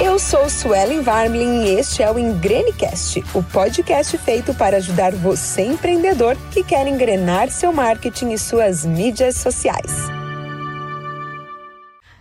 Eu sou Suelen Varmlin e este é o Engrenecast, o podcast feito para ajudar você empreendedor que quer engrenar seu marketing e suas mídias sociais.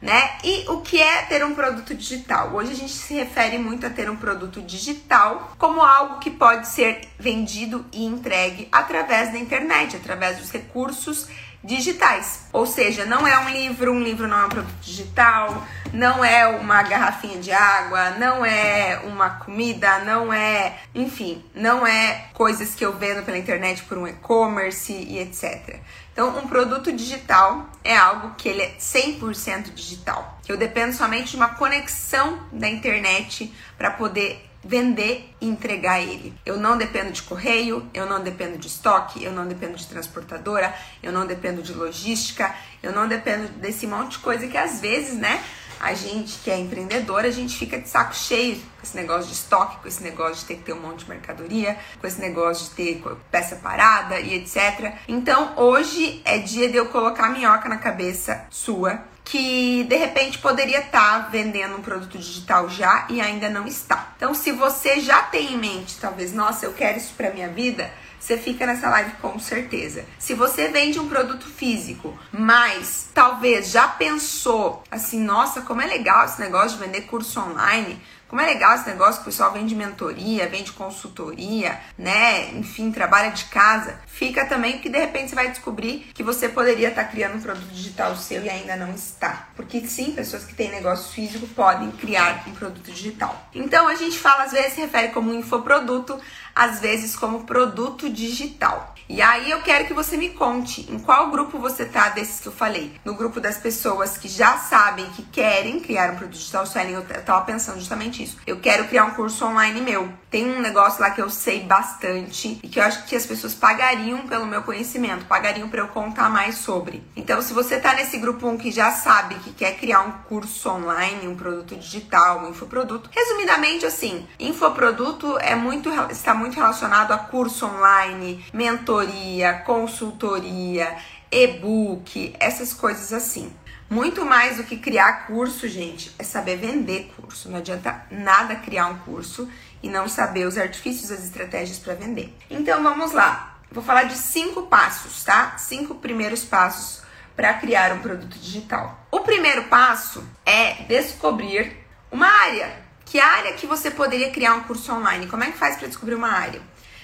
Né? E o que é ter um produto digital? Hoje a gente se refere muito a ter um produto digital como algo que pode ser vendido e entregue através da internet, através dos recursos digitais. Ou seja, não é um livro, um livro não é um produto digital, não é uma garrafinha de água, não é uma comida, não é, enfim, não é coisas que eu vendo pela internet por um e-commerce e etc. Então, um produto digital é algo que ele é 100% digital, que eu dependo somente de uma conexão da internet para poder vender e entregar ele. Eu não dependo de correio, eu não dependo de estoque, eu não dependo de transportadora, eu não dependo de logística, eu não dependo desse monte de coisa que às vezes, né, a gente que é empreendedor, a gente fica de saco cheio com esse negócio de estoque, com esse negócio de ter que ter um monte de mercadoria, com esse negócio de ter peça parada e etc. Então, hoje é dia de eu colocar a minhoca na cabeça sua que de repente poderia estar tá vendendo um produto digital já e ainda não está. Então, se você já tem em mente, talvez, nossa, eu quero isso para minha vida, você fica nessa live com certeza. Se você vende um produto físico, mas talvez já pensou assim, nossa, como é legal esse negócio de vender curso online, como é legal esse negócio que o pessoal vende mentoria, vende consultoria, né? Enfim, trabalha de casa. Fica também porque de repente você vai descobrir que você poderia estar criando um produto digital seu e ainda não está. Porque sim, pessoas que têm negócio físico podem criar um produto digital. Então a gente fala, às vezes, se refere como infoproduto, às vezes como produto digital. E aí eu quero que você me conte em qual grupo você tá desses que eu falei. No grupo das pessoas que já sabem que querem criar um produto digital selling, eu tava pensando justamente isso. Eu quero criar um curso online meu. Tem um negócio lá que eu sei bastante e que eu acho que as pessoas pagariam pelo meu conhecimento, pagariam para eu contar mais sobre. Então, se você tá nesse grupo 1 que já sabe que quer criar um curso online, um produto digital, um infoproduto, resumidamente assim, infoproduto é muito está muito relacionado a curso online, mentor mentoria, consultoria, e-book, essas coisas assim. Muito mais do que criar curso, gente, é saber vender curso. Não adianta nada criar um curso e não saber os artifícios, as estratégias para vender. Então vamos lá. Vou falar de cinco passos, tá? Cinco primeiros passos para criar um produto digital. O primeiro passo é descobrir uma área. Que área que você poderia criar um curso online? Como é que faz para descobrir uma área?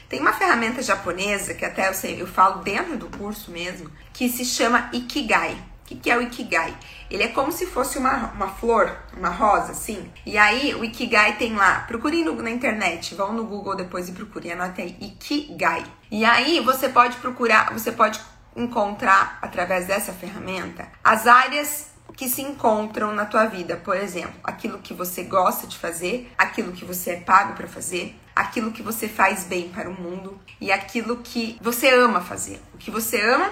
Tem uma ferramenta japonesa, que até eu, sei, eu falo dentro do curso mesmo, que se chama Ikigai. O que, que é o Ikigai? Ele é como se fosse uma, uma flor, uma rosa, assim. E aí, o Ikigai tem lá, procurem na internet, vão no Google depois e procurem, anotem aí, Ikigai. E aí, você pode procurar, você pode encontrar, através dessa ferramenta, as áreas que se encontram na tua vida. Por exemplo, aquilo que você gosta de fazer, aquilo que você é pago para fazer, aquilo que você faz bem para o mundo e aquilo que você ama fazer. O que você ama,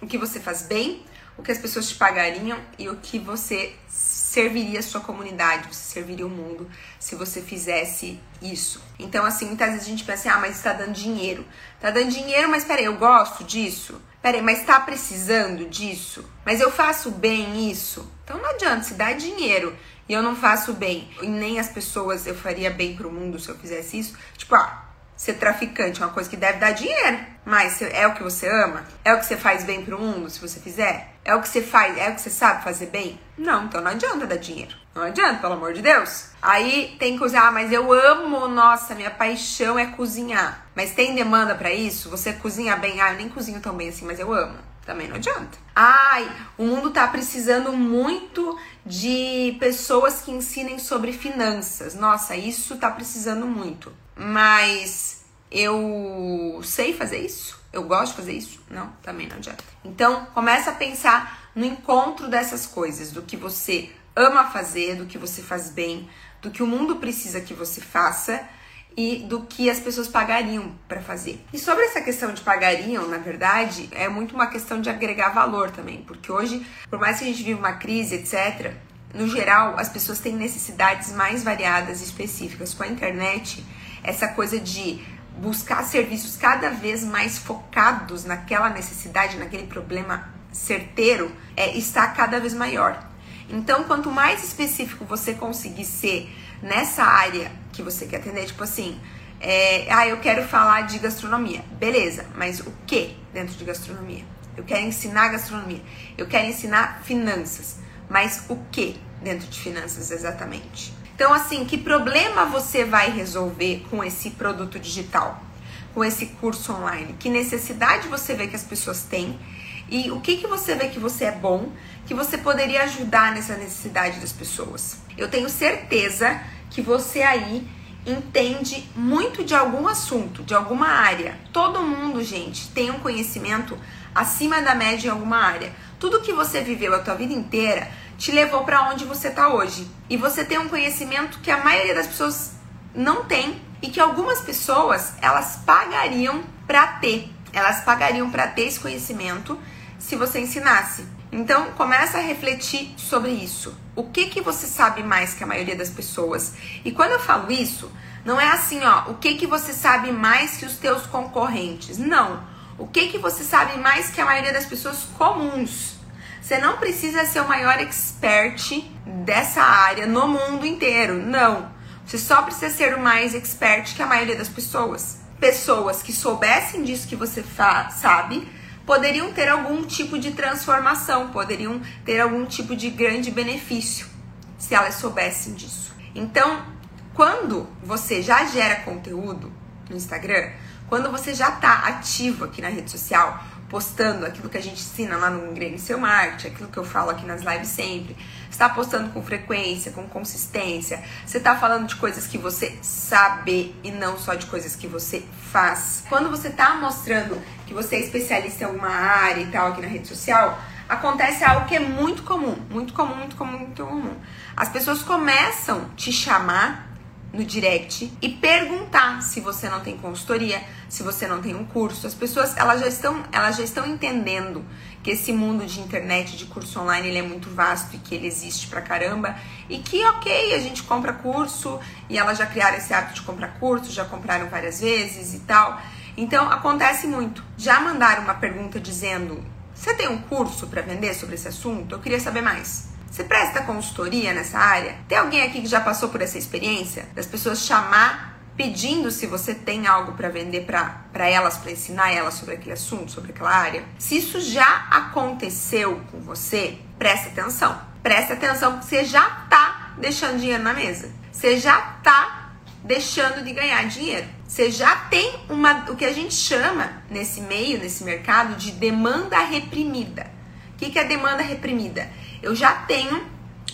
o que você faz bem, o que as pessoas te pagariam e o que você serviria a sua comunidade, você serviria o mundo se você fizesse isso. Então, assim, muitas vezes a gente pensa assim, ah, mas está dando dinheiro. Tá dando dinheiro, mas peraí, eu gosto disso? Peraí, mas está precisando disso? Mas eu faço bem isso? Então não adianta, se dá dinheiro e eu não faço bem, e nem as pessoas eu faria bem pro mundo se eu fizesse isso, tipo, ah, ser traficante é uma coisa que deve dar dinheiro, mas é o que você ama? É o que você faz bem pro mundo se você fizer? É o que você faz, é o que você sabe fazer bem? Não, então não adianta dar dinheiro. Não adianta, pelo amor de Deus. Aí tem que usar, ah, mas eu amo, nossa, minha paixão é cozinhar. Mas tem demanda para isso? Você cozinha bem? Ah, eu nem cozinho tão bem assim, mas eu amo. Também não adianta. Ai, o mundo tá precisando muito de pessoas que ensinem sobre finanças. Nossa, isso tá precisando muito. Mas eu sei fazer isso? Eu gosto de fazer isso? Não, também não adianta. Então, começa a pensar no encontro dessas coisas, do que você ama fazer, do que você faz bem, do que o mundo precisa que você faça e do que as pessoas pagariam para fazer. E sobre essa questão de pagariam, na verdade, é muito uma questão de agregar valor também, porque hoje, por mais que a gente viva uma crise, etc, no geral, as pessoas têm necessidades mais variadas e específicas. Com a internet, essa coisa de buscar serviços cada vez mais focados naquela necessidade, naquele problema certeiro, é, está cada vez maior. Então, quanto mais específico você conseguir ser nessa área que você quer atender, tipo assim, é, ah, eu quero falar de gastronomia. Beleza, mas o que dentro de gastronomia? Eu quero ensinar gastronomia. Eu quero ensinar finanças. Mas o que dentro de finanças exatamente? Então, assim, que problema você vai resolver com esse produto digital? Com esse curso online? Que necessidade você vê que as pessoas têm? E o que, que você vê que você é bom, que você poderia ajudar nessa necessidade das pessoas? Eu tenho certeza que você aí entende muito de algum assunto, de alguma área. Todo mundo, gente, tem um conhecimento acima da média em alguma área. Tudo que você viveu a tua vida inteira te levou para onde você está hoje. E você tem um conhecimento que a maioria das pessoas não tem e que algumas pessoas elas pagariam para ter. Elas pagariam para ter esse conhecimento se você ensinasse. Então, começa a refletir sobre isso. O que que você sabe mais que a maioria das pessoas? E quando eu falo isso, não é assim, ó, o que que você sabe mais que os teus concorrentes? Não. O que que você sabe mais que a maioria das pessoas comuns? Você não precisa ser o maior expert dessa área no mundo inteiro. Não. Você só precisa ser o mais expert que a maioria das pessoas. Pessoas que soubessem disso que você sabe poderiam ter algum tipo de transformação, poderiam ter algum tipo de grande benefício se elas soubessem disso. Então, quando você já gera conteúdo no Instagram, quando você já está ativo aqui na rede social, postando aquilo que a gente ensina lá no Ingrediente Seu Marketing, aquilo que eu falo aqui nas lives sempre, está postando com frequência, com consistência, você está falando de coisas que você sabe e não só de coisas que você faz. Quando você está mostrando que você é especialista em alguma área e tal aqui na rede social, acontece algo que é muito comum, muito comum, muito comum, muito comum. As pessoas começam te chamar no direct e perguntar se você não tem consultoria, se você não tem um curso. As pessoas elas já estão, elas já estão entendendo que esse mundo de internet, de curso online, ele é muito vasto e que ele existe pra caramba e que ok, a gente compra curso e elas já criaram esse hábito de comprar curso, já compraram várias vezes e tal. Então acontece muito. Já mandaram uma pergunta dizendo: "Você tem um curso para vender sobre esse assunto? Eu queria saber mais". Você presta consultoria nessa área? Tem alguém aqui que já passou por essa experiência? Das pessoas chamar pedindo se você tem algo para vender para elas, para ensinar elas sobre aquele assunto, sobre aquela área. Se isso já aconteceu com você, presta atenção. Presta atenção você já tá deixando dinheiro na mesa. Você já tá deixando de ganhar dinheiro. Você já tem uma o que a gente chama nesse meio, nesse mercado de demanda reprimida. O que, que é demanda reprimida? Eu já tenho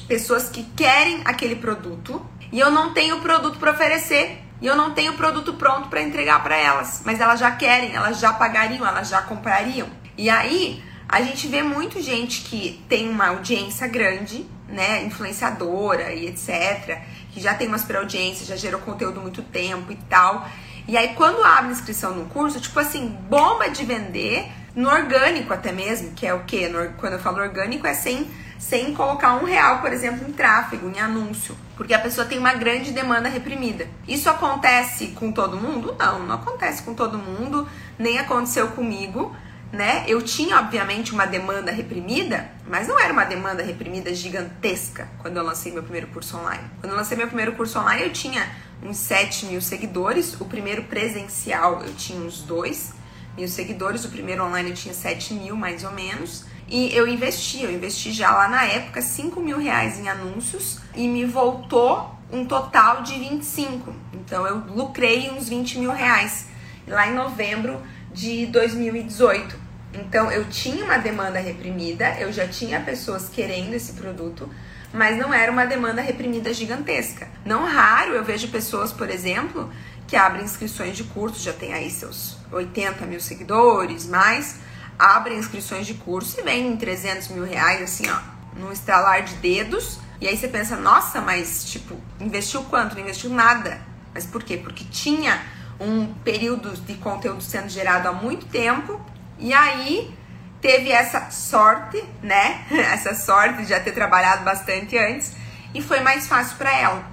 pessoas que querem aquele produto e eu não tenho produto para oferecer e eu não tenho produto pronto para entregar para elas, mas elas já querem, elas já pagariam, elas já comprariam. E aí a gente vê muito gente que tem uma audiência grande, né, influenciadora e etc, que já tem umas pré-audiências, já gerou conteúdo muito tempo e tal. E aí quando abre inscrição no curso, tipo assim, bomba de vender no orgânico até mesmo, que é o que? Quando eu falo orgânico é sem sem colocar um real, por exemplo, em tráfego, em anúncio, porque a pessoa tem uma grande demanda reprimida. Isso acontece com todo mundo? Não, não acontece com todo mundo, nem aconteceu comigo. Né? Eu tinha, obviamente, uma demanda reprimida, mas não era uma demanda reprimida gigantesca quando eu lancei meu primeiro curso online. Quando eu lancei meu primeiro curso online, eu tinha uns 7 mil seguidores. O primeiro presencial eu tinha uns 2 mil seguidores. O primeiro online eu tinha 7 mil, mais ou menos. E eu investi, eu investi já lá na época 5 mil reais em anúncios e me voltou um total de 25. Então eu lucrei uns 20 mil reais lá em novembro de 2018. Então eu tinha uma demanda reprimida, eu já tinha pessoas querendo esse produto, mas não era uma demanda reprimida gigantesca. Não raro eu vejo pessoas, por exemplo, que abrem inscrições de curso, já tem aí seus 80 mil seguidores, mais abrem inscrições de curso e vem em 300 mil reais, assim, ó, num estralar de dedos. E aí você pensa, nossa, mas, tipo, investiu quanto? Não investiu nada. Mas por quê? Porque tinha um período de conteúdo sendo gerado há muito tempo e aí teve essa sorte, né? essa sorte de já ter trabalhado bastante antes e foi mais fácil para ela.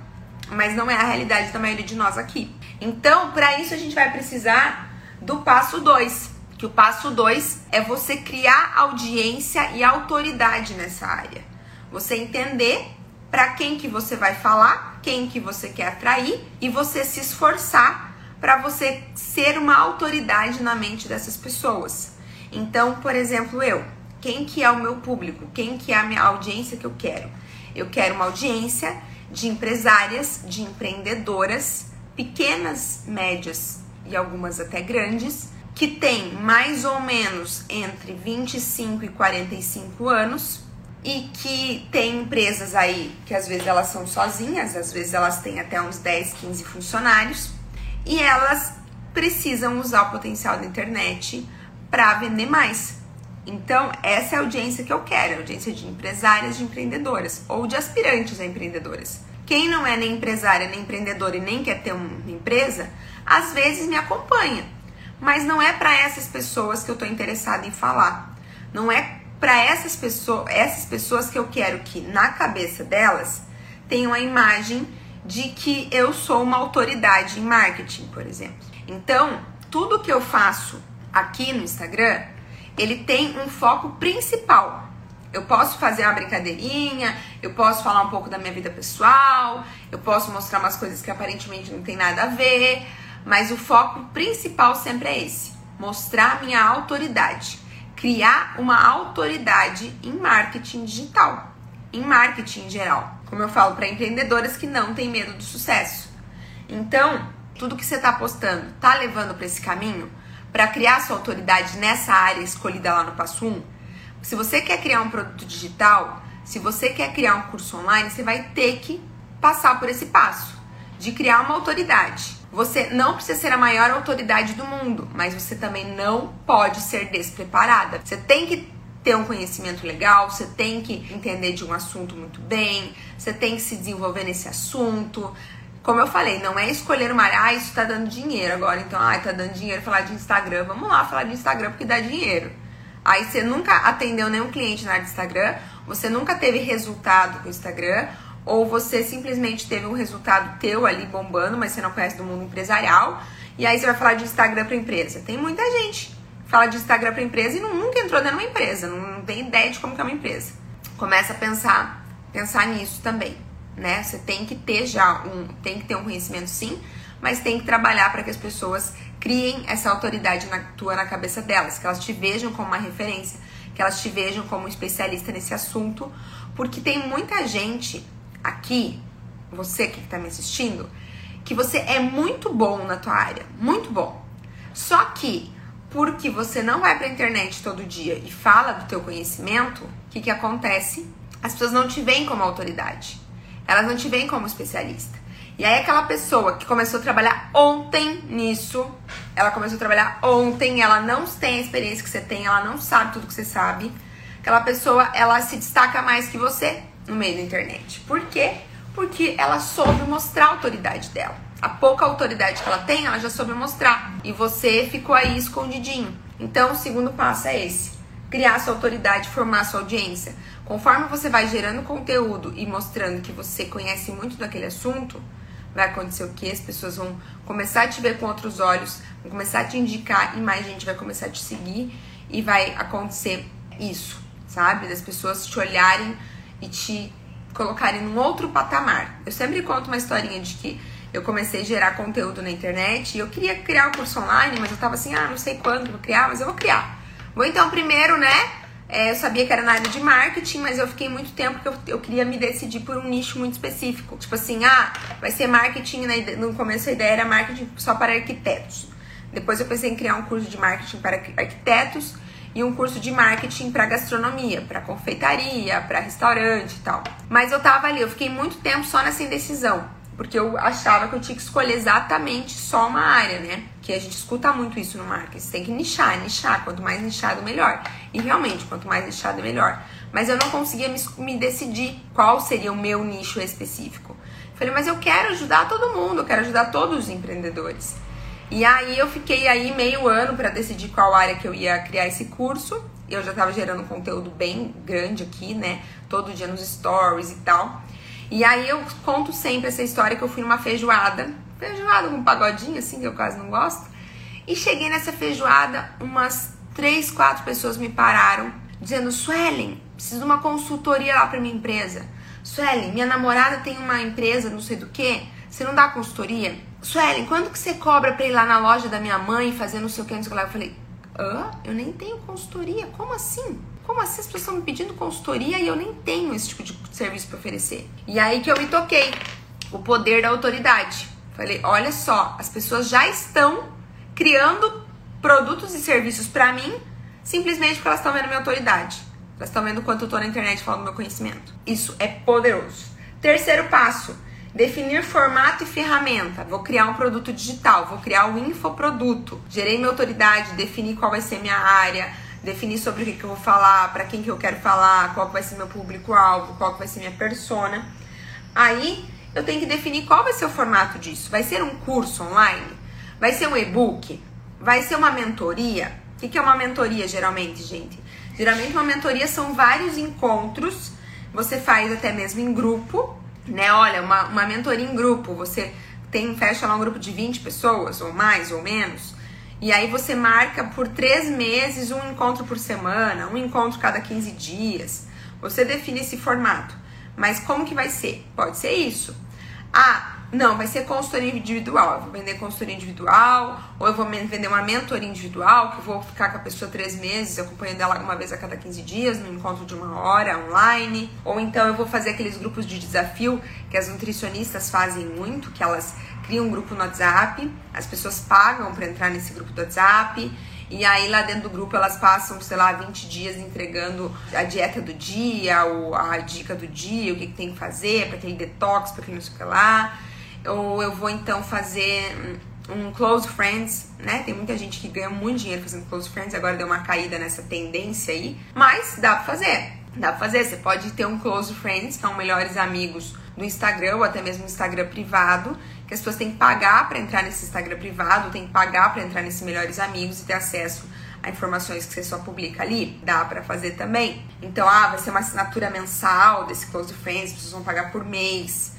Mas não é a realidade da maioria de nós aqui. Então, para isso a gente vai precisar do passo 2, que o passo 2 é você criar audiência e autoridade nessa área. Você entender para quem que você vai falar, quem que você quer atrair e você se esforçar para você ser uma autoridade na mente dessas pessoas. Então, por exemplo, eu, quem que é o meu público? Quem que é a minha audiência que eu quero? Eu quero uma audiência de empresárias, de empreendedoras, pequenas, médias e algumas até grandes, que tem mais ou menos entre 25 e 45 anos e que tem empresas aí que às vezes elas são sozinhas, às vezes elas têm até uns 10, 15 funcionários e elas precisam usar o potencial da internet para vender mais. Então, essa é a audiência que eu quero, a audiência de empresárias, de empreendedoras ou de aspirantes a empreendedoras. Quem não é nem empresária, nem empreendedora e nem quer ter uma empresa, às vezes me acompanha. Mas não é para essas pessoas que eu estou interessada em falar. Não é para essas pessoas, essas pessoas que eu quero que na cabeça delas tenham a imagem de que eu sou uma autoridade em marketing, por exemplo. Então, tudo que eu faço aqui no Instagram, ele tem um foco principal. Eu posso fazer uma brincadeirinha, eu posso falar um pouco da minha vida pessoal, eu posso mostrar umas coisas que aparentemente não tem nada a ver, mas o foco principal sempre é esse: mostrar minha autoridade, criar uma autoridade em marketing digital, em marketing em geral. Como eu falo para empreendedoras que não têm medo do sucesso. Então, tudo que você está postando tá levando para esse caminho para criar sua autoridade nessa área escolhida lá no passo 1? Se você quer criar um produto digital, se você quer criar um curso online, você vai ter que passar por esse passo de criar uma autoridade. Você não precisa ser a maior autoridade do mundo, mas você também não pode ser despreparada. Você tem que ter um conhecimento legal, você tem que entender de um assunto muito bem, você tem que se desenvolver nesse assunto. Como eu falei, não é escolher uma área, ah, isso tá dando dinheiro agora, então, ah, tá dando dinheiro falar de Instagram, vamos lá falar de Instagram porque dá dinheiro. Aí você nunca atendeu nenhum cliente na área de Instagram, você nunca teve resultado com o Instagram, ou você simplesmente teve um resultado teu ali bombando, mas você não conhece do mundo empresarial, e aí você vai falar de Instagram para empresa. Tem muita gente que fala de Instagram para empresa e nunca entrou dentro de uma empresa, não, não tem ideia de como é uma empresa. Começa a pensar, pensar nisso também, né? Você tem que ter já um, tem que ter um conhecimento sim, mas tem que trabalhar para que as pessoas criem essa autoridade na tua na cabeça delas, que elas te vejam como uma referência, que elas te vejam como um especialista nesse assunto, porque tem muita gente aqui, você que está me assistindo, que você é muito bom na tua área, muito bom. Só que porque você não vai para a internet todo dia e fala do teu conhecimento, o que, que acontece? As pessoas não te veem como autoridade. Elas não te veem como especialista. E aí aquela pessoa que começou a trabalhar ontem nisso, ela começou a trabalhar ontem, ela não tem a experiência que você tem, ela não sabe tudo que você sabe. Aquela pessoa, ela se destaca mais que você no meio da internet. Por quê? Porque ela soube mostrar a autoridade dela. A pouca autoridade que ela tem, ela já soube mostrar. E você ficou aí escondidinho. Então, o segundo passo é esse: criar sua autoridade, formar sua audiência. Conforme você vai gerando conteúdo e mostrando que você conhece muito daquele assunto, vai acontecer o que? As pessoas vão começar a te ver com outros olhos, vão começar a te indicar e mais gente vai começar a te seguir e vai acontecer isso, sabe? Das pessoas te olharem e te colocarem num outro patamar. Eu sempre conto uma historinha de que eu comecei a gerar conteúdo na internet e eu queria criar um curso online, mas eu tava assim, ah, não sei quando vou criar, mas eu vou criar. Vou então primeiro, né? É, eu sabia que era na área de marketing, mas eu fiquei muito tempo que eu, eu queria me decidir por um nicho muito específico. Tipo assim, ah, vai ser marketing, no começo a ideia era marketing só para arquitetos. Depois eu pensei em criar um curso de marketing para arquitetos e um curso de marketing para gastronomia, para confeitaria, para restaurante e tal. Mas eu tava ali, eu fiquei muito tempo só nessa indecisão, porque eu achava que eu tinha que escolher exatamente só uma área, né? Que a gente escuta muito isso no marketing. Tem que nichar, nichar, quanto mais nichado melhor. E realmente, quanto mais nichado melhor. Mas eu não conseguia me, me decidir qual seria o meu nicho específico. Falei, mas eu quero ajudar todo mundo, eu quero ajudar todos os empreendedores. E aí eu fiquei aí meio ano para decidir qual área que eu ia criar esse curso. Eu já estava gerando conteúdo bem grande aqui, né? Todo dia nos stories e tal. E aí eu conto sempre essa história que eu fui numa feijoada, feijoada com um pagodinho assim, que eu quase não gosto. E cheguei nessa feijoada, umas três, quatro pessoas me pararam dizendo: "Suelen, preciso de uma consultoria lá para minha empresa. Suelen, minha namorada tem uma empresa, não sei do que, você não dá consultoria? Suelen, quanto que você cobra pra ir lá na loja da minha mãe fazer não sei o que, não sei o que lá? Eu falei, hã? Eu nem tenho consultoria, como assim? Como assim as pessoas estão me pedindo consultoria e eu nem tenho esse tipo de serviço para oferecer? E aí que eu me toquei, o poder da autoridade. Falei, olha só, as pessoas já estão criando produtos e serviços para mim simplesmente porque elas estão vendo minha autoridade. Elas estão vendo quanto eu tô na internet falando do meu conhecimento. Isso é poderoso. Terceiro passo, definir formato e ferramenta. Vou criar um produto digital, vou criar um infoproduto. Gerei minha autoridade, defini qual vai ser minha área, definir sobre o que, que eu vou falar, para quem que eu quero falar, qual vai ser meu público-alvo, qual vai ser minha persona. Aí eu tenho que definir qual vai ser o formato disso. Vai ser um curso online? Vai ser um e-book? Vai ser uma mentoria? O que, que é uma mentoria geralmente, gente? Geralmente uma mentoria são vários encontros, você faz até mesmo em grupo, né? Olha, uma, uma mentoria em grupo, você tem, fecha lá um grupo de 20 pessoas, ou mais, ou menos, e aí você marca por três meses um encontro por semana, um encontro cada 15 dias. Você define esse formato. Mas como que vai ser? Pode ser isso. Ah, não, vai ser consultoria individual. Eu vou vender consultoria individual, ou eu vou vender uma mentoria individual, que eu vou ficar com a pessoa três meses, acompanhando ela uma vez a cada 15 dias, no encontro de uma hora online. Ou então eu vou fazer aqueles grupos de desafio que as nutricionistas fazem muito, que elas criam um grupo no WhatsApp, as pessoas pagam para entrar nesse grupo do WhatsApp. E aí lá dentro do grupo elas passam, sei lá, 20 dias entregando a dieta do dia, ou a dica do dia, o que, que tem que fazer para aquele detox, para aquele não sei o que lá. Ou eu vou então fazer um close friends, né? Tem muita gente que ganha muito dinheiro fazendo close friends, agora deu uma caída nessa tendência aí, mas dá pra fazer. Dá pra fazer, você pode ter um close friends, que são melhores amigos do Instagram ou até mesmo no Instagram privado, que as pessoas têm que pagar para entrar nesse Instagram privado, tem que pagar para entrar nesses melhores amigos e ter acesso a informações que você só publica ali, dá para fazer também. Então, ah, vai ser uma assinatura mensal desse Close Friends, as pessoas vão pagar por mês.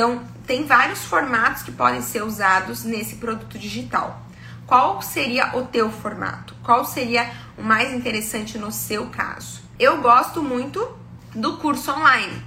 Então, tem vários formatos que podem ser usados nesse produto digital. Qual seria o teu formato? Qual seria o mais interessante no seu caso? Eu gosto muito do curso online,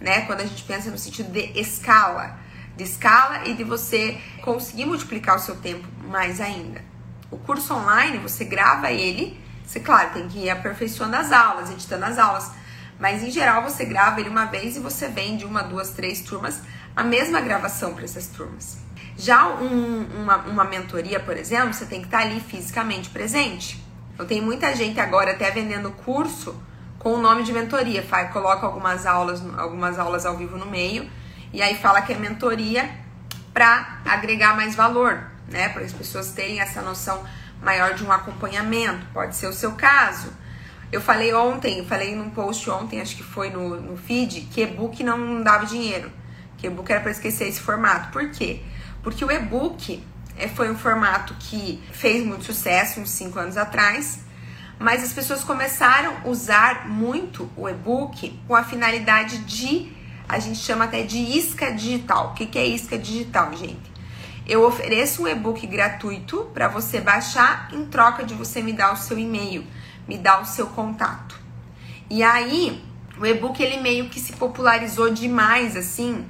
né? Quando a gente pensa no sentido de escala, de escala e de você conseguir multiplicar o seu tempo mais ainda. O curso online, você grava ele, você, claro, tem que ir aperfeiçoando as aulas, editando as aulas, mas em geral você grava ele uma vez e você vende uma, duas, três turmas, a mesma gravação para essas turmas. Já um, uma, uma mentoria, por exemplo, você tem que estar ali fisicamente presente. Eu tenho muita gente agora até vendendo curso com o nome de mentoria, faz, coloca algumas aulas, algumas aulas ao vivo no meio e aí fala que é mentoria para agregar mais valor, né? Para as pessoas terem essa noção maior de um acompanhamento. Pode ser o seu caso. Eu falei ontem, falei num post ontem, acho que foi no, no feed, que e-book não dava dinheiro. Que e-book era para esquecer esse formato. Por quê? Porque o e-book é, foi um formato que fez muito sucesso uns 5 anos atrás, mas as pessoas começaram a usar muito o e-book com a finalidade de a gente chama até de isca digital. O que, que é isca digital, gente? Eu ofereço um e-book gratuito para você baixar em troca de você me dar o seu e-mail, me dar o seu contato. E aí, o e-book ele meio que se popularizou demais assim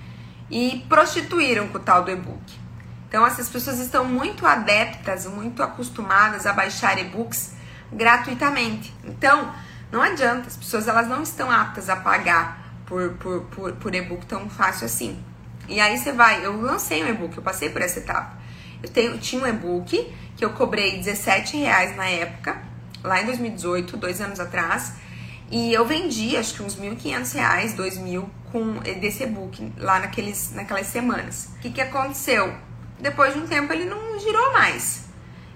e prostituíram com o tal do e-book. Então, essas pessoas estão muito adeptas, muito acostumadas a baixar e-books gratuitamente. Então, não adianta, as pessoas elas não estão aptas a pagar por, por, por, por e-book tão fácil assim. E aí você vai, eu lancei um e-book, eu passei por essa etapa. Eu tenho, tinha um e-book que eu cobrei 17 reais na época, lá em 2018, dois anos atrás, e eu vendi acho que uns 1.500 reais, 2.000 com desse e-book lá naqueles, naquelas semanas. O que, que aconteceu? Depois de um tempo ele não girou mais.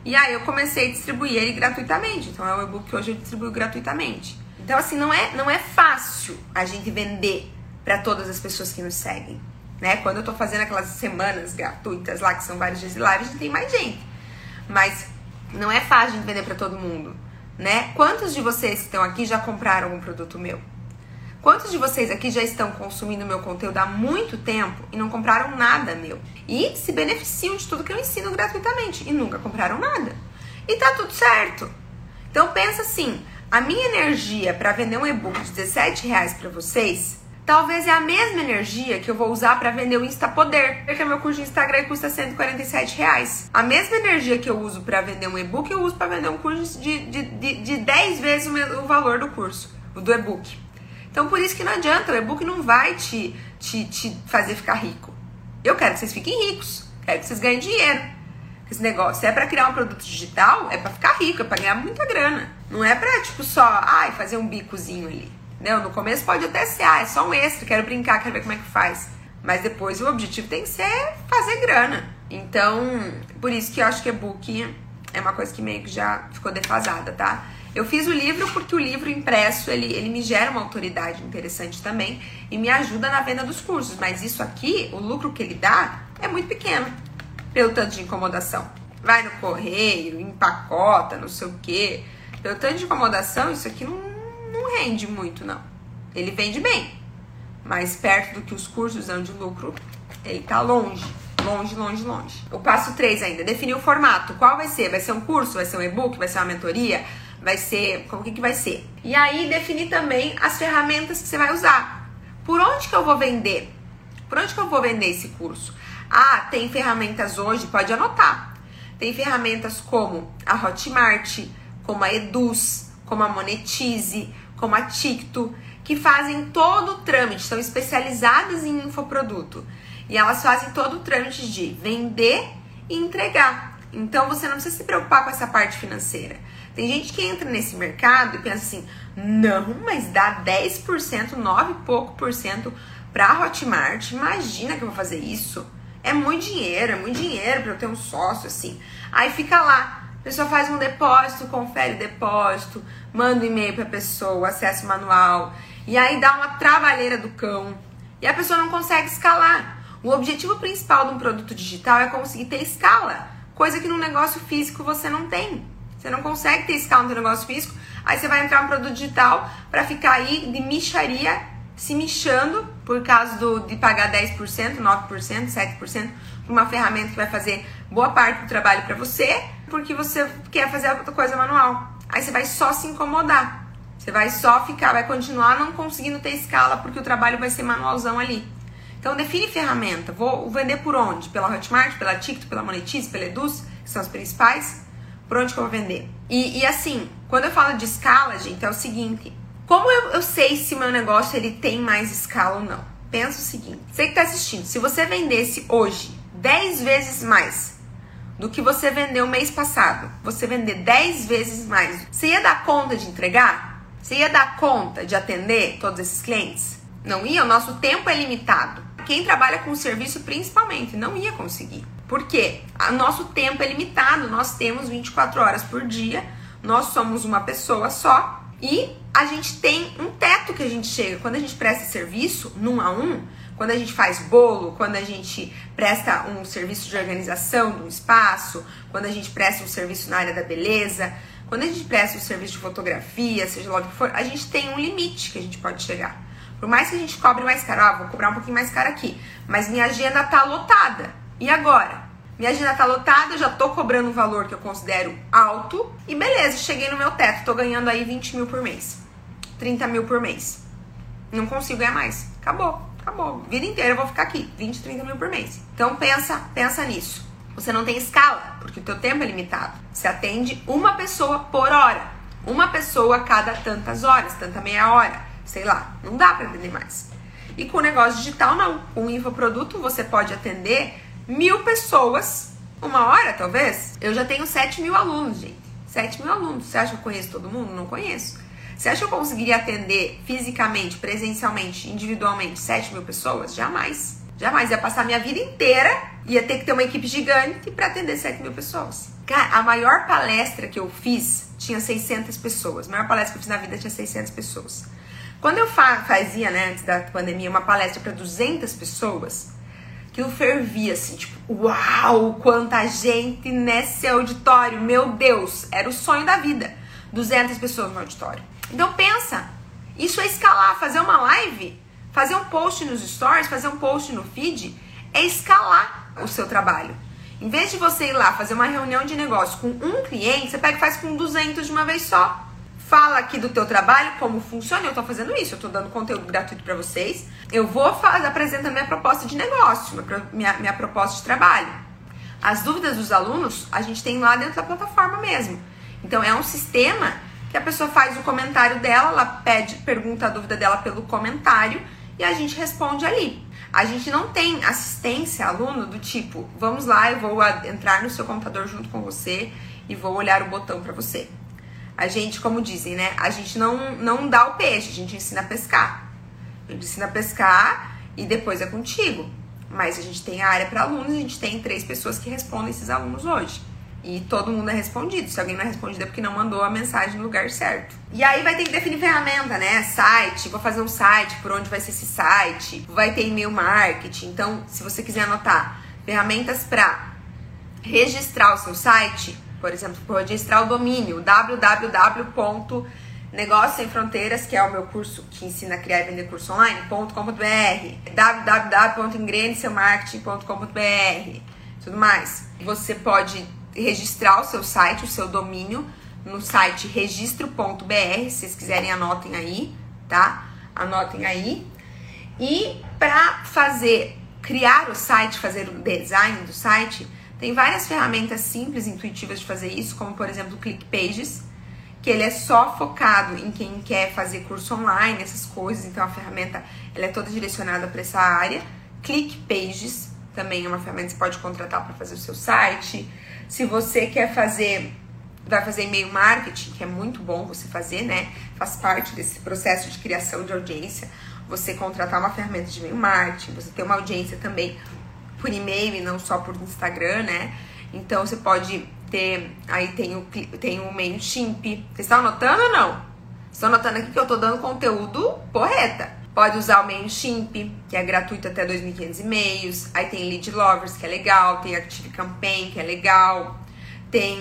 E aí eu comecei a distribuir ele gratuitamente. Então é um e-book que hoje eu distribuo gratuitamente. Então, assim, não é, não é fácil a gente vender para todas as pessoas que nos seguem. Né? Quando eu tô fazendo aquelas semanas gratuitas lá, que são vários dias de live, a gente tem mais gente. Mas não é fácil de vender para todo mundo, né? Quantos de vocês que estão aqui já compraram um produto meu? Quantos de vocês aqui já estão consumindo meu conteúdo há muito tempo e não compraram nada meu? E se beneficiam de tudo que eu ensino gratuitamente e nunca compraram nada? E tá tudo certo. Então pensa assim, A minha energia para vender um e-book de 17 reais para vocês, talvez é a mesma energia que eu vou usar para vender o Insta Poder, porque meu curso de Instagram custa 147 reais. A mesma energia que eu uso para vender um e-book, eu uso para vender um curso de, de, de, de 10 vezes o, valor do curso, do e-book. Então por isso que não adianta, o e-book não vai te, te, te fazer ficar rico. Eu quero que vocês fiquem ricos, quero que vocês ganhem dinheiro. Esse negócio, se é para criar um produto digital, é para ficar rico, é para ganhar muita grana. Não é pra, tipo, só, ai, fazer um bicozinho ali. Não, no começo pode até ser, ah, é só um extra, quero brincar, quero ver como é que faz. Mas depois o objetivo tem que ser fazer grana. Então, por isso que eu acho que e-book é uma coisa que meio que já ficou defasada, tá? Eu fiz o livro porque o livro impresso, ele, ele me gera uma autoridade interessante também e me ajuda na venda dos cursos. Mas isso aqui, o lucro que ele dá, é muito pequeno pelo tanto de incomodação. Vai no correio, empacota, não sei o quê. Pelo tanto de incomodação, isso aqui não, não rende muito, não. Ele vende bem, mas perto do que os cursos dão de lucro, ele tá longe. Longe, longe, longe. O passo 3 ainda, definir o formato. Qual vai ser? Vai ser um curso? Vai ser um e-book? Vai ser uma mentoria? Vai ser. Como que, que vai ser? E aí definir também as ferramentas que você vai usar. Por onde que eu vou vender? Por onde que eu vou vender esse curso? Ah, tem ferramentas hoje, pode anotar. Tem ferramentas como a Hotmart, como a Eduz, como a Monetize, como a Ticto, que fazem todo o trâmite, são especializadas em infoproduto. E elas fazem todo o trâmite de vender e entregar. Então você não precisa se preocupar com essa parte financeira. Tem gente que entra nesse mercado e pensa assim: não, mas dá 10%, 9 e pouco por cento para Hotmart. Imagina que eu vou fazer isso. É muito dinheiro, é muito dinheiro para eu ter um sócio assim. Aí fica lá, pessoa faz um depósito, confere o depósito, manda um e-mail para a pessoa, acesso manual, e aí dá uma trabalheira do cão. E a pessoa não consegue escalar. O objetivo principal de um produto digital é conseguir ter escala, coisa que no negócio físico você não tem. Você não consegue ter escala no negócio físico, aí você vai entrar no produto digital para ficar aí de micharia se michando por causa do, de pagar 10%, 9%, 7% por uma ferramenta que vai fazer boa parte do trabalho para você, porque você quer fazer outra coisa manual. Aí você vai só se incomodar. Você vai só ficar, vai continuar não conseguindo ter escala porque o trabalho vai ser manualzão ali. Então define ferramenta. Vou vender por onde? Pela Hotmart, pela TikTok, pela Monetize, pela Eduz, que são as principais. Por onde que eu vou vender? E, e assim, quando eu falo de escala, gente, é o seguinte: como eu, eu sei se meu negócio ele tem mais escala ou não? Pensa o seguinte: você que está assistindo, se você vendesse hoje 10 vezes mais do que você vendeu mês passado, você vender 10 vezes mais, você ia dar conta de entregar? Você ia dar conta de atender todos esses clientes? Não ia, o nosso tempo é limitado. Quem trabalha com serviço principalmente não ia conseguir. Por quê? O nosso tempo é limitado, nós temos 24 horas por dia, nós somos uma pessoa só e a gente tem um teto que a gente chega. Quando a gente presta serviço num a um, quando a gente faz bolo, quando a gente presta um serviço de organização de um espaço, quando a gente presta um serviço na área da beleza, quando a gente presta um serviço de fotografia, seja lá o que for, a gente tem um limite que a gente pode chegar. Por mais que a gente cobre mais caro, ah, vou cobrar um pouquinho mais caro aqui, mas minha agenda tá lotada. E agora? Minha agenda tá lotada, eu já tô cobrando um valor que eu considero alto. E beleza, cheguei no meu teto, tô ganhando aí 20 mil por mês. 30 mil por mês. Não consigo ganhar mais. Acabou, acabou. Vida inteira eu vou ficar aqui, 20, 30 mil por mês. Então pensa, pensa nisso. Você não tem escala, porque o teu tempo é limitado. Você atende uma pessoa por hora. Uma pessoa a cada tantas horas, tanta meia hora, sei lá. Não dá para atender mais. E com o negócio digital, não. Com o infoproduto, você pode atender mil pessoas, uma hora talvez. Eu já tenho 7 mil alunos, gente. 7 mil alunos. Você acha que eu conheço todo mundo? Não conheço. Você acha que eu conseguiria atender fisicamente, presencialmente, individualmente 7 mil pessoas? Jamais. Jamais. Ia passar minha vida inteira, ia ter que ter uma equipe gigante para atender 7 mil pessoas. Cara, a maior palestra que eu fiz tinha 600 pessoas. A maior palestra que eu fiz na vida tinha 600 pessoas. Quando eu fazia, né, antes da pandemia, uma palestra para 200 pessoas, aquilo fervia, assim, tipo, uau, quanta gente nesse auditório, meu Deus, era o sonho da vida. 200 pessoas no auditório. Então pensa, isso é escalar, fazer uma live, fazer um post nos stories, fazer um post no feed, é escalar o seu trabalho. Em vez de você ir lá fazer uma reunião de negócio com um cliente, você pega e faz com 200 de uma vez só. fala aqui do teu trabalho, como funciona. Eu tô fazendo isso, eu tô dando conteúdo gratuito para vocês. Eu vou fazer, apresentando minha proposta de negócio, minha, minha proposta de trabalho. As dúvidas dos alunos, a gente tem lá dentro da plataforma mesmo. Então, é um sistema que a pessoa faz o comentário dela, ela pede, pergunta a dúvida dela pelo comentário e a gente responde ali. A gente não tem assistência aluno do tipo, vamos lá, eu vou entrar no seu computador junto com você e vou olhar o botão para você. A gente, como dizem, né? A gente não, não dá o peixe, a gente ensina a pescar. A gente ensina a pescar e depois é contigo. Mas a gente tem a área para alunos, a gente tem três pessoas que respondem esses alunos hoje. E todo mundo é respondido. Se alguém não é respondido é porque não mandou a mensagem no lugar certo. E aí vai ter que definir ferramenta, né? Site, vou fazer um site, por onde vai ser esse site, vai ter e-mail marketing. Então, se você quiser anotar ferramentas para registrar o seu site, por exemplo, registrar o domínio www Negócios Sem Fronteiras, que é o meu curso que ensina a criar e vender curso online.com.br, www.engreneseumarketing.com.br, tudo mais. Você pode registrar o seu site, o seu domínio no site registro.br, se vocês quiserem anotem aí, tá? Anotem aí. E para fazer criar o site, fazer o design do site, tem várias ferramentas simples intuitivas de fazer isso, como por exemplo o ClickPages, que ele é só focado em quem quer fazer curso online, essas coisas, então a ferramenta ela é toda direcionada para essa área. ClickPages também é uma ferramenta que você pode contratar para fazer o seu site. Se você quer fazer, vai fazer e-mail marketing, que é muito bom você fazer, né? Faz parte desse processo de criação de audiência. Você contratar uma ferramenta de e-mail marketing, você ter uma audiência também por e-mail e não só por Instagram, né? Então você pode ter. Aí tem o, tem o MailChimp. Vocês estão anotando ou não? Estão anotando aqui que eu tô dando conteúdo porreta. Pode usar o MailChimp, que é gratuito até 2.500 e-mails. Aí tem Lead Lovers, que é legal. Tem Active Campaign, que é legal. Tem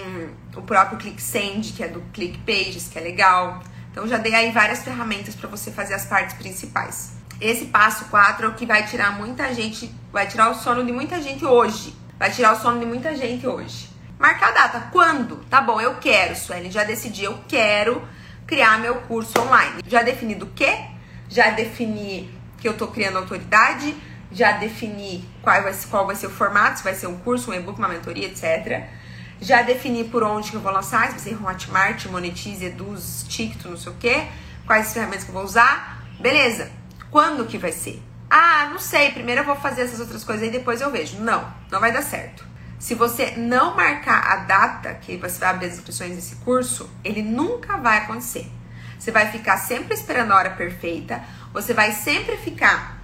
o próprio ClickSend, que é do ClickPages, que é legal. Então já dei aí várias ferramentas para você fazer as partes principais. Esse passo 4 é o que vai tirar muita gente, vai tirar o sono de muita gente hoje. Vai tirar o sono de muita gente hoje. Marcar a data. Quando? Tá bom, eu quero, Suelen. Já decidi, eu quero criar meu curso online. Já defini do quê? Já defini que eu tô criando autoridade. Já defini qual vai, ser, qual vai ser o formato, se vai ser um curso, um e-book, uma mentoria, etc. Já defini por onde que eu vou lançar, se vai ser Hotmart, Monetize, Eduz, TikTok, não sei o quê. Quais as ferramentas que eu vou usar. Beleza. Quando que vai ser? Ah, não sei, primeiro eu vou fazer essas outras coisas e depois eu vejo. Não, não vai dar certo. Se você não marcar a data que você vai abrir as inscrições desse curso, ele nunca vai acontecer. Você vai ficar sempre esperando a hora perfeita, você vai sempre ficar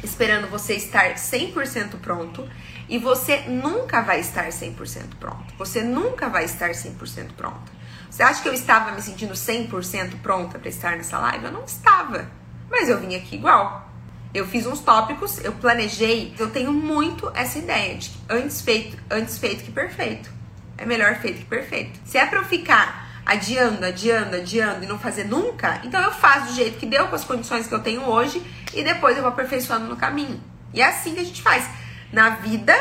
esperando você estar 100% pronto e você nunca vai estar 100% pronto. Você nunca vai estar 100% pronto. Você acha que eu estava me sentindo 100% pronta para estar nessa live? Eu não estava. Mas eu vim aqui igual. Eu fiz uns tópicos, eu planejei, eu tenho muito essa ideia de antes feito, antes feito que perfeito. É melhor feito que perfeito. Se é para eu ficar adiando, adiando, adiando e não fazer nunca, então eu faço do jeito que deu com as condições que eu tenho hoje e depois eu vou aperfeiçoando no caminho. E é assim que a gente faz na vida,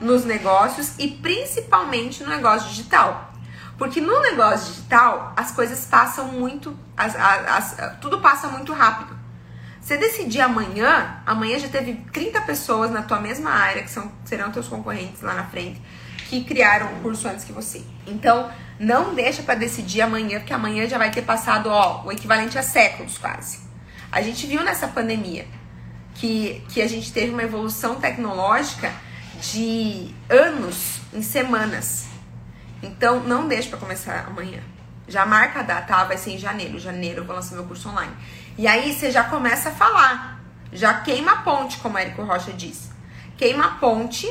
nos negócios e principalmente no negócio digital. Porque no negócio digital as coisas passam muito, as, as, as, tudo passa muito rápido. Você decidir amanhã, amanhã já teve 30 pessoas na tua mesma área, que são, serão teus concorrentes lá na frente, que criaram um curso antes que você. Então, não deixa para decidir amanhã, porque amanhã já vai ter passado, ó, o equivalente a séculos quase. A gente viu nessa pandemia que, que a gente teve uma evolução tecnológica de anos em semanas. Então, não deixa para começar amanhã. Já marca a data, ah, vai ser em janeiro. Janeiro eu vou lançar meu curso online. E aí você já começa a falar. Já queima a ponte, como Érico Rocha diz. Queima a ponte,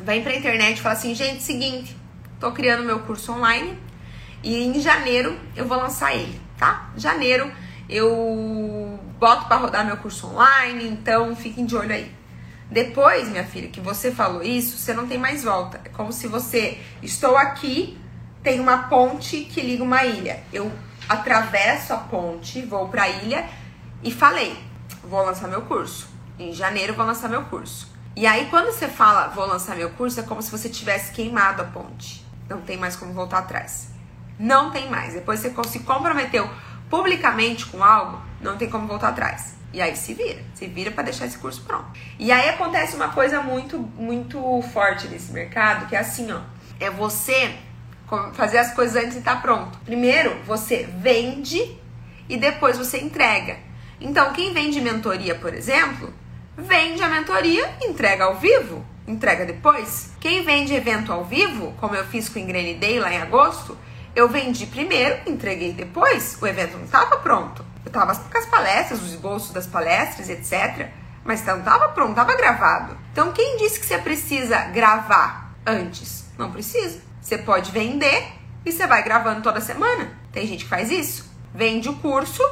vem pra internet e fala assim, gente, seguinte, tô criando meu curso online e em janeiro eu vou lançar ele, tá? Janeiro eu boto para rodar meu curso online, então fiquem de olho aí. Depois, minha filha, que você falou isso, você não tem mais volta. É como se você estou aqui, tem uma ponte que liga uma ilha. Eu atravesso a ponte, vou para a ilha e falei: vou lançar meu curso. Em janeiro vou lançar meu curso. E aí quando você fala vou lançar meu curso, é como se você tivesse queimado a ponte. Não tem mais como voltar atrás. Não tem mais. Depois você se comprometeu publicamente com algo, não tem como voltar atrás. E aí se vira, se vira para deixar esse curso pronto. E aí acontece uma coisa muito, muito forte nesse mercado, que é assim, ó, é você fazer as coisas antes de estar tá pronto. Primeiro, você vende e depois você entrega. Então, quem vende mentoria, por exemplo, vende a mentoria entrega ao vivo, entrega depois. Quem vende evento ao vivo, como eu fiz com o Ingrane Day lá em agosto, eu vendi primeiro, entreguei depois, o evento não estava pronto. Eu estava com as palestras, os esboços das palestras, etc. Mas não estava pronto, estava gravado. Então, quem disse que você precisa gravar antes? Não precisa. Você pode vender e você vai gravando toda semana. Tem gente que faz isso. Vende o curso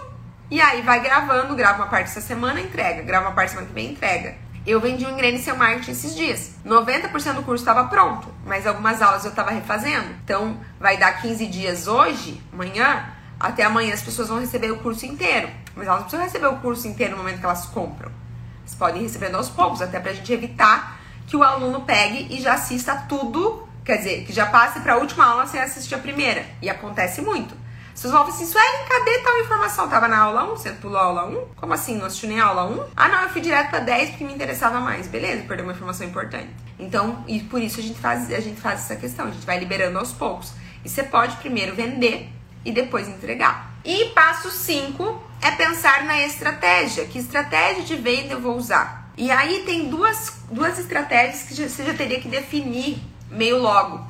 e aí vai gravando, grava uma parte essa semana, entrega. Grava uma parte semana que vem, entrega. Eu vendi o Engrene Seu Marketing esses dias. 90% do curso estava pronto, mas algumas aulas eu estava refazendo. Então, vai dar 15 dias hoje, amanhã, até amanhã as pessoas vão receber o curso inteiro. Mas elas não precisam receber o curso inteiro no momento que elas compram. Elas podem ir recebendo aos poucos, até pra gente evitar que o aluno pegue e já assista tudo, quer dizer, que já passe para a última aula sem assistir a primeira. E acontece muito. Vocês vão falar assim, Suelen, cadê tal informação? Tava na aula 1, você pulou a aula 1? Como assim? Não assistiu nem a aula 1? Ah, não, eu fui direto pra 10 porque me interessava mais. Beleza, perdeu uma informação importante. Então, e por isso a gente faz, a gente faz essa questão, a gente vai liberando aos poucos. E você pode primeiro vender e depois entregar. E passo 5 é pensar na estratégia. Que estratégia de venda eu vou usar? E aí tem duas, duas estratégias que você já teria que definir meio logo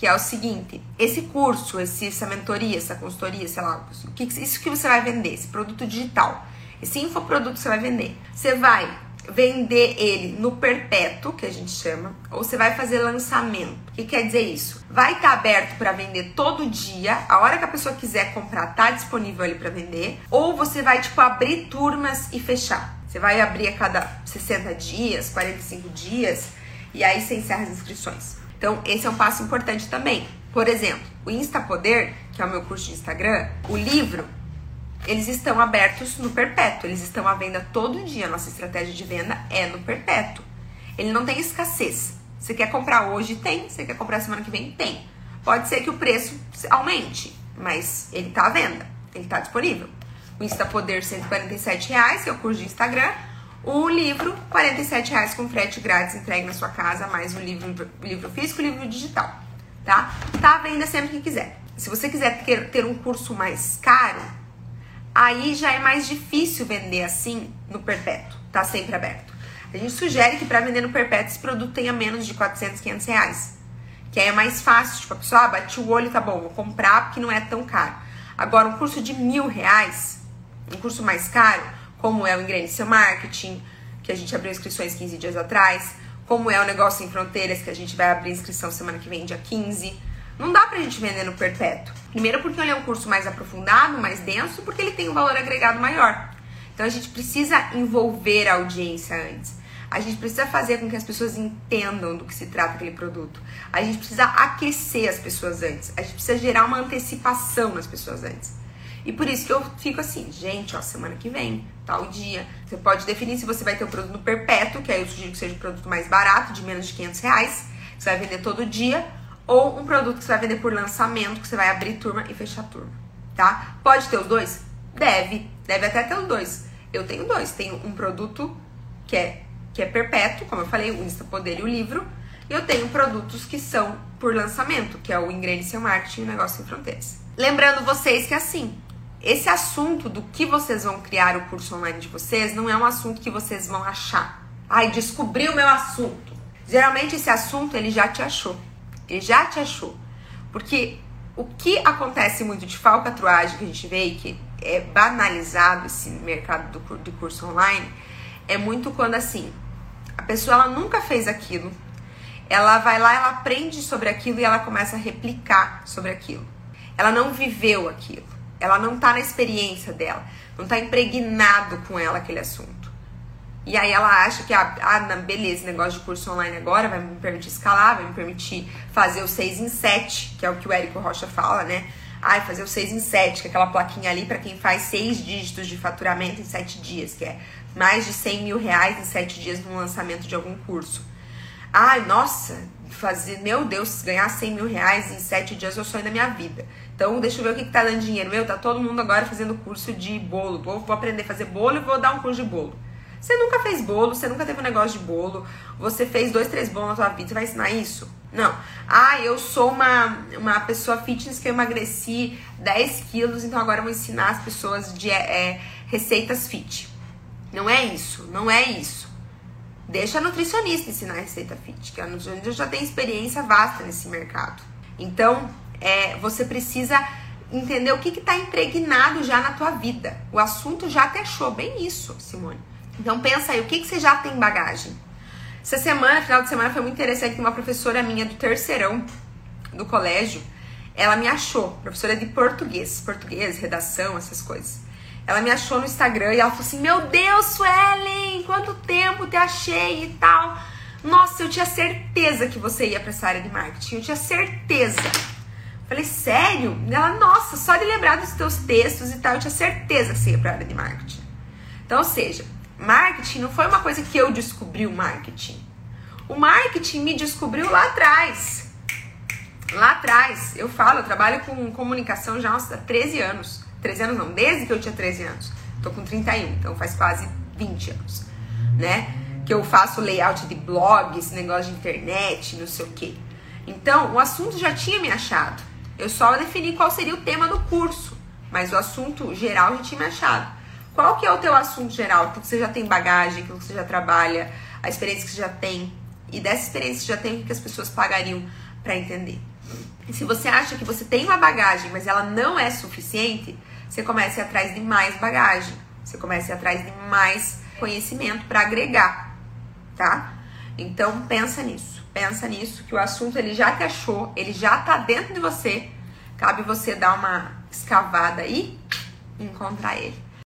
que é o seguinte: esse curso, esse, essa mentoria, essa consultoria, sei lá, isso que você vai vender, esse produto digital, esse infoproduto que você vai vender, você vai vender ele no perpétuo, que a gente chama, ou você vai fazer lançamento. O que quer dizer isso? Vai estar tá aberto para vender todo dia, a hora que a pessoa quiser comprar, tá disponível ali para vender, ou você vai tipo abrir turmas e fechar. Você vai abrir a cada 60 dias, 45 dias, e aí você encerra as inscrições. Então, esse é um passo importante também. Por exemplo, o Insta Poder, que é o meu curso de Instagram, o livro, eles estão abertos no perpétuo, eles estão à venda todo dia. Nossa estratégia de venda é no perpétuo. Ele não tem escassez. Você quer comprar hoje? Tem. Você quer comprar semana que vem? Tem. Pode ser que o preço aumente, mas ele está à venda, ele está disponível. O Insta Poder, 147 reais, que é o curso de Instagram. O livro, R$ reais com frete grátis entregue na sua casa, mais o livro, o livro físico e o livro digital, tá? Tá venda sempre que quiser. Se você quiser ter, ter um curso mais caro, aí já é mais difícil vender assim no perpétuo, tá sempre aberto. A gente sugere que para vender no perpétuo esse produto tenha menos de 400, 500 reais. Que aí é mais fácil, tipo, a pessoa ah, bate o olho, tá bom, vou comprar porque não é tão caro. Agora, um curso de mil reais, um curso mais caro, como é o Ingrediente Seu Marketing, que a gente abriu inscrições 15 dias atrás, como é o Negócio em Fronteiras, que a gente vai abrir inscrição semana que vem, dia 15. Não dá pra gente vender no perpétuo. Primeiro porque ele é um curso mais aprofundado, mais denso, porque ele tem um valor agregado maior. Então a gente precisa envolver a audiência antes. A gente precisa fazer com que as pessoas entendam do que se trata aquele produto. A gente precisa aquecer as pessoas antes. A gente precisa gerar uma antecipação nas pessoas antes. E por isso que eu fico assim, gente, ó, semana que vem, tal dia. Você pode definir se você vai ter o produto no perpétuo, que aí eu sugiro que seja um produto mais barato, de menos de 500 reais, que você vai vender todo dia, ou um produto que você vai vender por lançamento, que você vai abrir turma e fechar turma, tá? Pode ter os dois? Deve, deve até ter os dois. Eu tenho dois, tenho um produto que é, que é perpétuo, como eu falei, o Insta Poder e o livro, e eu tenho produtos que são por lançamento, que é o Ingrediente Seu Marketing e o Negócio em Fronteiras. Lembrando vocês que assim, esse assunto do que vocês vão criar o curso online de vocês não é um assunto que vocês vão achar. Ai, descobri o meu assunto. Geralmente esse assunto ele já te achou. Ele já te achou. Porque o que acontece muito de falcatruagem que a gente vê e que é banalizado esse mercado do, do curso online é muito quando assim, a pessoa ela nunca fez aquilo, ela vai lá, ela aprende sobre aquilo e ela começa a replicar sobre aquilo. Ela não viveu aquilo. Ela não tá na experiência dela, não tá impregnado com ela aquele assunto. E aí ela acha que, ah, ah beleza, negócio de curso online agora vai me permitir escalar, vai me permitir fazer o 6 em 7, que é o que o Érico Rocha fala, né? Ai, fazer o 6 em 7, que é aquela plaquinha ali para quem faz seis dígitos de faturamento em 7 dias, que é mais de 100 mil reais em 7 dias no lançamento de algum curso. Ai, nossa, fazer, meu Deus, ganhar 100 mil reais em 7 dias é o sonho da minha vida. Então, deixa eu ver o que, que tá dando dinheiro. Meu, tá todo mundo agora fazendo curso de bolo. Vou, vou aprender a fazer bolo e vou dar um curso de bolo. Você nunca fez bolo, você nunca teve um negócio de bolo, você fez dois, três bolos na sua vida, você vai ensinar isso? Não. Ah, eu sou uma, uma pessoa fitness que eu emagreci 10 quilos, então agora eu vou ensinar as pessoas de é, receitas fit. Não é isso, não é isso. Deixa a nutricionista ensinar a receita fit, que a nutricionista já tem experiência vasta nesse mercado. Então, é, você precisa entender o que está impregnado já na tua vida. O assunto já te achou bem isso, Simone. Então pensa aí, o que, que você já tem bagagem? Essa semana, final de semana, foi muito interessante uma professora minha do terceirão do colégio, ela me achou, professora de português, português, redação, essas coisas. Ela me achou no Instagram e ela falou assim: Meu Deus, Suelen, quanto tempo te achei e tal. Nossa, eu tinha certeza que você ia para essa área de marketing, eu tinha certeza. Falei, sério? Ela, nossa, só de lembrar dos teus textos e tal, eu tinha certeza que você ia pra área de marketing. Então, ou seja, marketing não foi uma coisa que eu descobri o marketing. O marketing me descobriu lá atrás. Lá atrás, eu falo, eu trabalho com comunicação já há 13 anos. 13 anos não, desde que eu tinha 13 anos. Tô com 31, então faz quase 20 anos, né? Que eu faço layout de blog, esse negócio de internet, não sei o quê. Então, o assunto já tinha me achado. Eu só defini qual seria o tema do curso, mas o assunto geral já tinha me achado. Qual que é o teu assunto geral? Aquilo que você já tem bagagem, aquilo que você já trabalha, a experiência que você já tem. E dessa experiência que você já tem, o que as pessoas pagariam para entender. E se você acha que você tem uma bagagem, mas ela não é suficiente, você comece atrás de mais bagagem. Você comece atrás de mais conhecimento para agregar, tá? Então pensa nisso pensa nisso, que o assunto ele já te achou, ele já tá dentro de você. Cabe você dar uma escavada aí e encontrar ele.